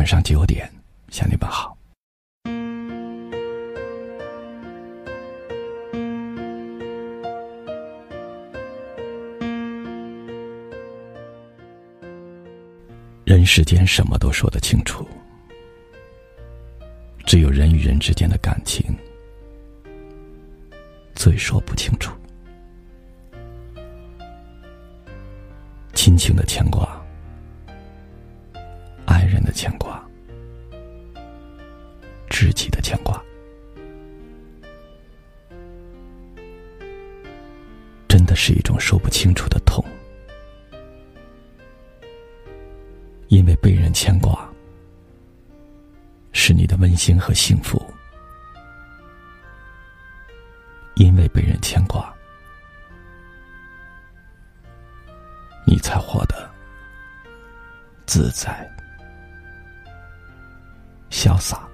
晚上九点向你问好。人世间什么都说得清楚，只有人与人之间的感情最说不清楚。亲情的牵挂，爱人的牵挂，知己的牵挂，真的是一种说不清楚的痛。因为被人牵挂，是你的温馨和幸福；因为被人牵挂，你才活得自在、潇洒。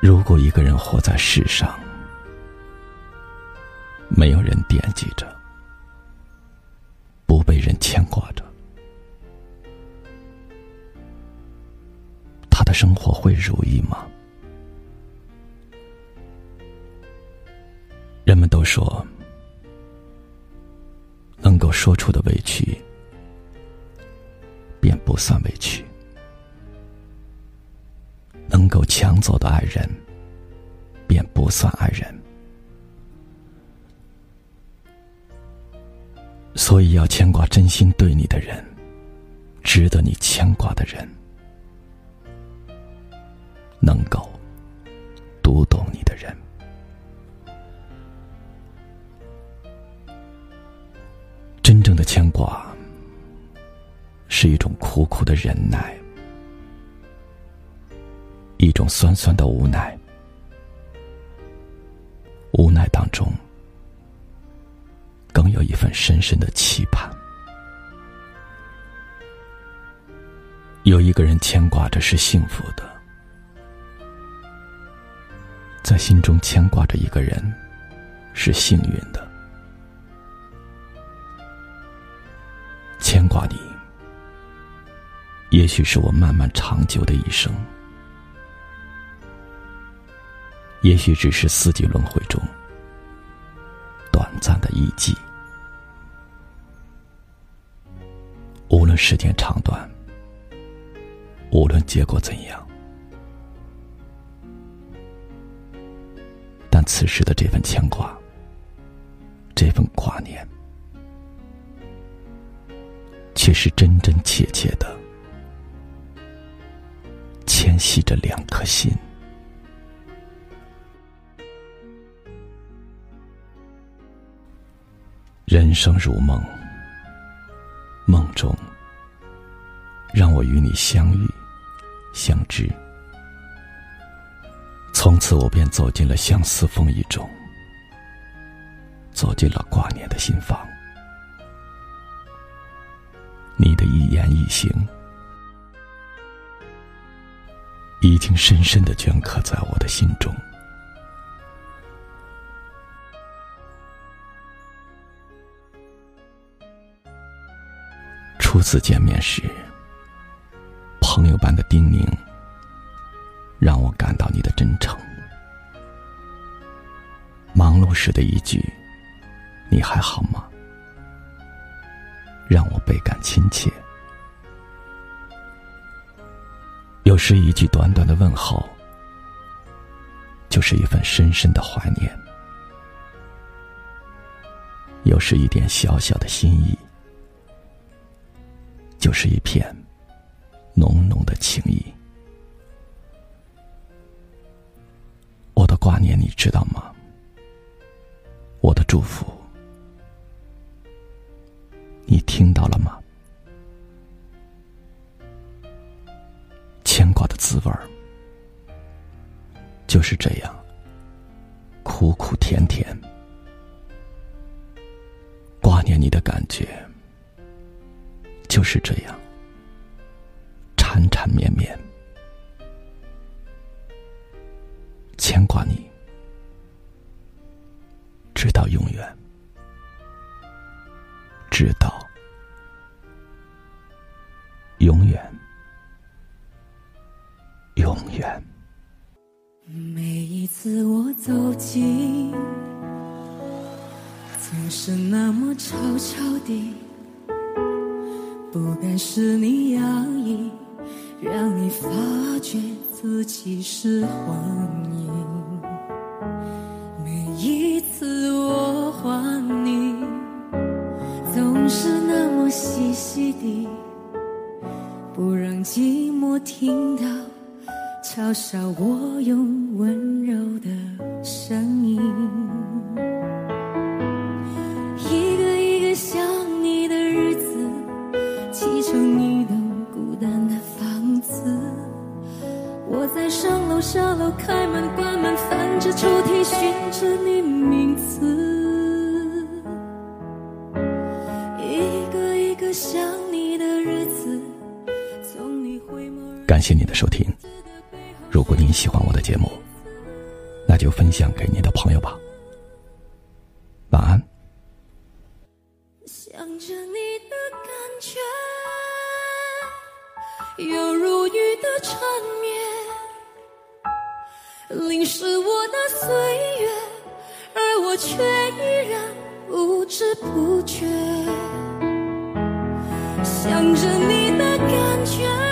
如果一个人活在世上，没有人惦记着，不被人牵挂着，他的生活会如意吗？人们都说，能够说出的委屈，便不算委屈。能够抢走的爱人，便不算爱人。所以要牵挂真心对你的人，值得你牵挂的人，能够读懂你牵挂，是一种苦苦的忍耐。一种酸酸的无奈，无奈当中，更有一份深深的期盼。有一个人牵挂着是幸福的，在心中牵挂着一个人是幸运的，牵挂你，也许是我漫漫长久的一生。也许只是四季轮回中短暂的一季，无论时间长短，无论结果怎样，但此时的这份牵挂，这份挂念，却是真真切切的牵系着两颗心。人生如梦，梦中让我与你相遇、相知。从此我便走进了相思风雨中，走进了挂念的心房。言一行，已经深深的镌刻在我的心中。初次见面时，朋友般的叮咛，让我感到你的真诚。忙碌时的一句“你还好吗”，让我倍感亲切。是一句短短的问候，就是一份深深的怀念；有时一点小小的心意。就是一片浓浓的情谊。我的挂念，你知道吗？我的祝福，你听到了吗？滋味儿就是这样，苦苦甜甜，挂念你的感觉。就是这样，缠缠绵绵，牵挂你，直到永远，直到永远，永远。每一次我走近，总是那么悄悄地，不敢使你压抑，让你发觉自己是幻影。每一次我还你，总是那么细细地，不让寂寞听到。嘲笑我用温柔的声音，一个一个想你的日子，砌成一栋孤单的房子。我在上楼下楼，开门关门，翻着抽屉寻着你名字，一个一个想你的日子，从你回眸感谢你的收听。如果你喜欢我的节目，那就分享给你的朋友吧。晚安。想着你的感觉，犹如雨的缠绵，淋湿我的岁月，而我却依然不知不觉。想着你的感觉。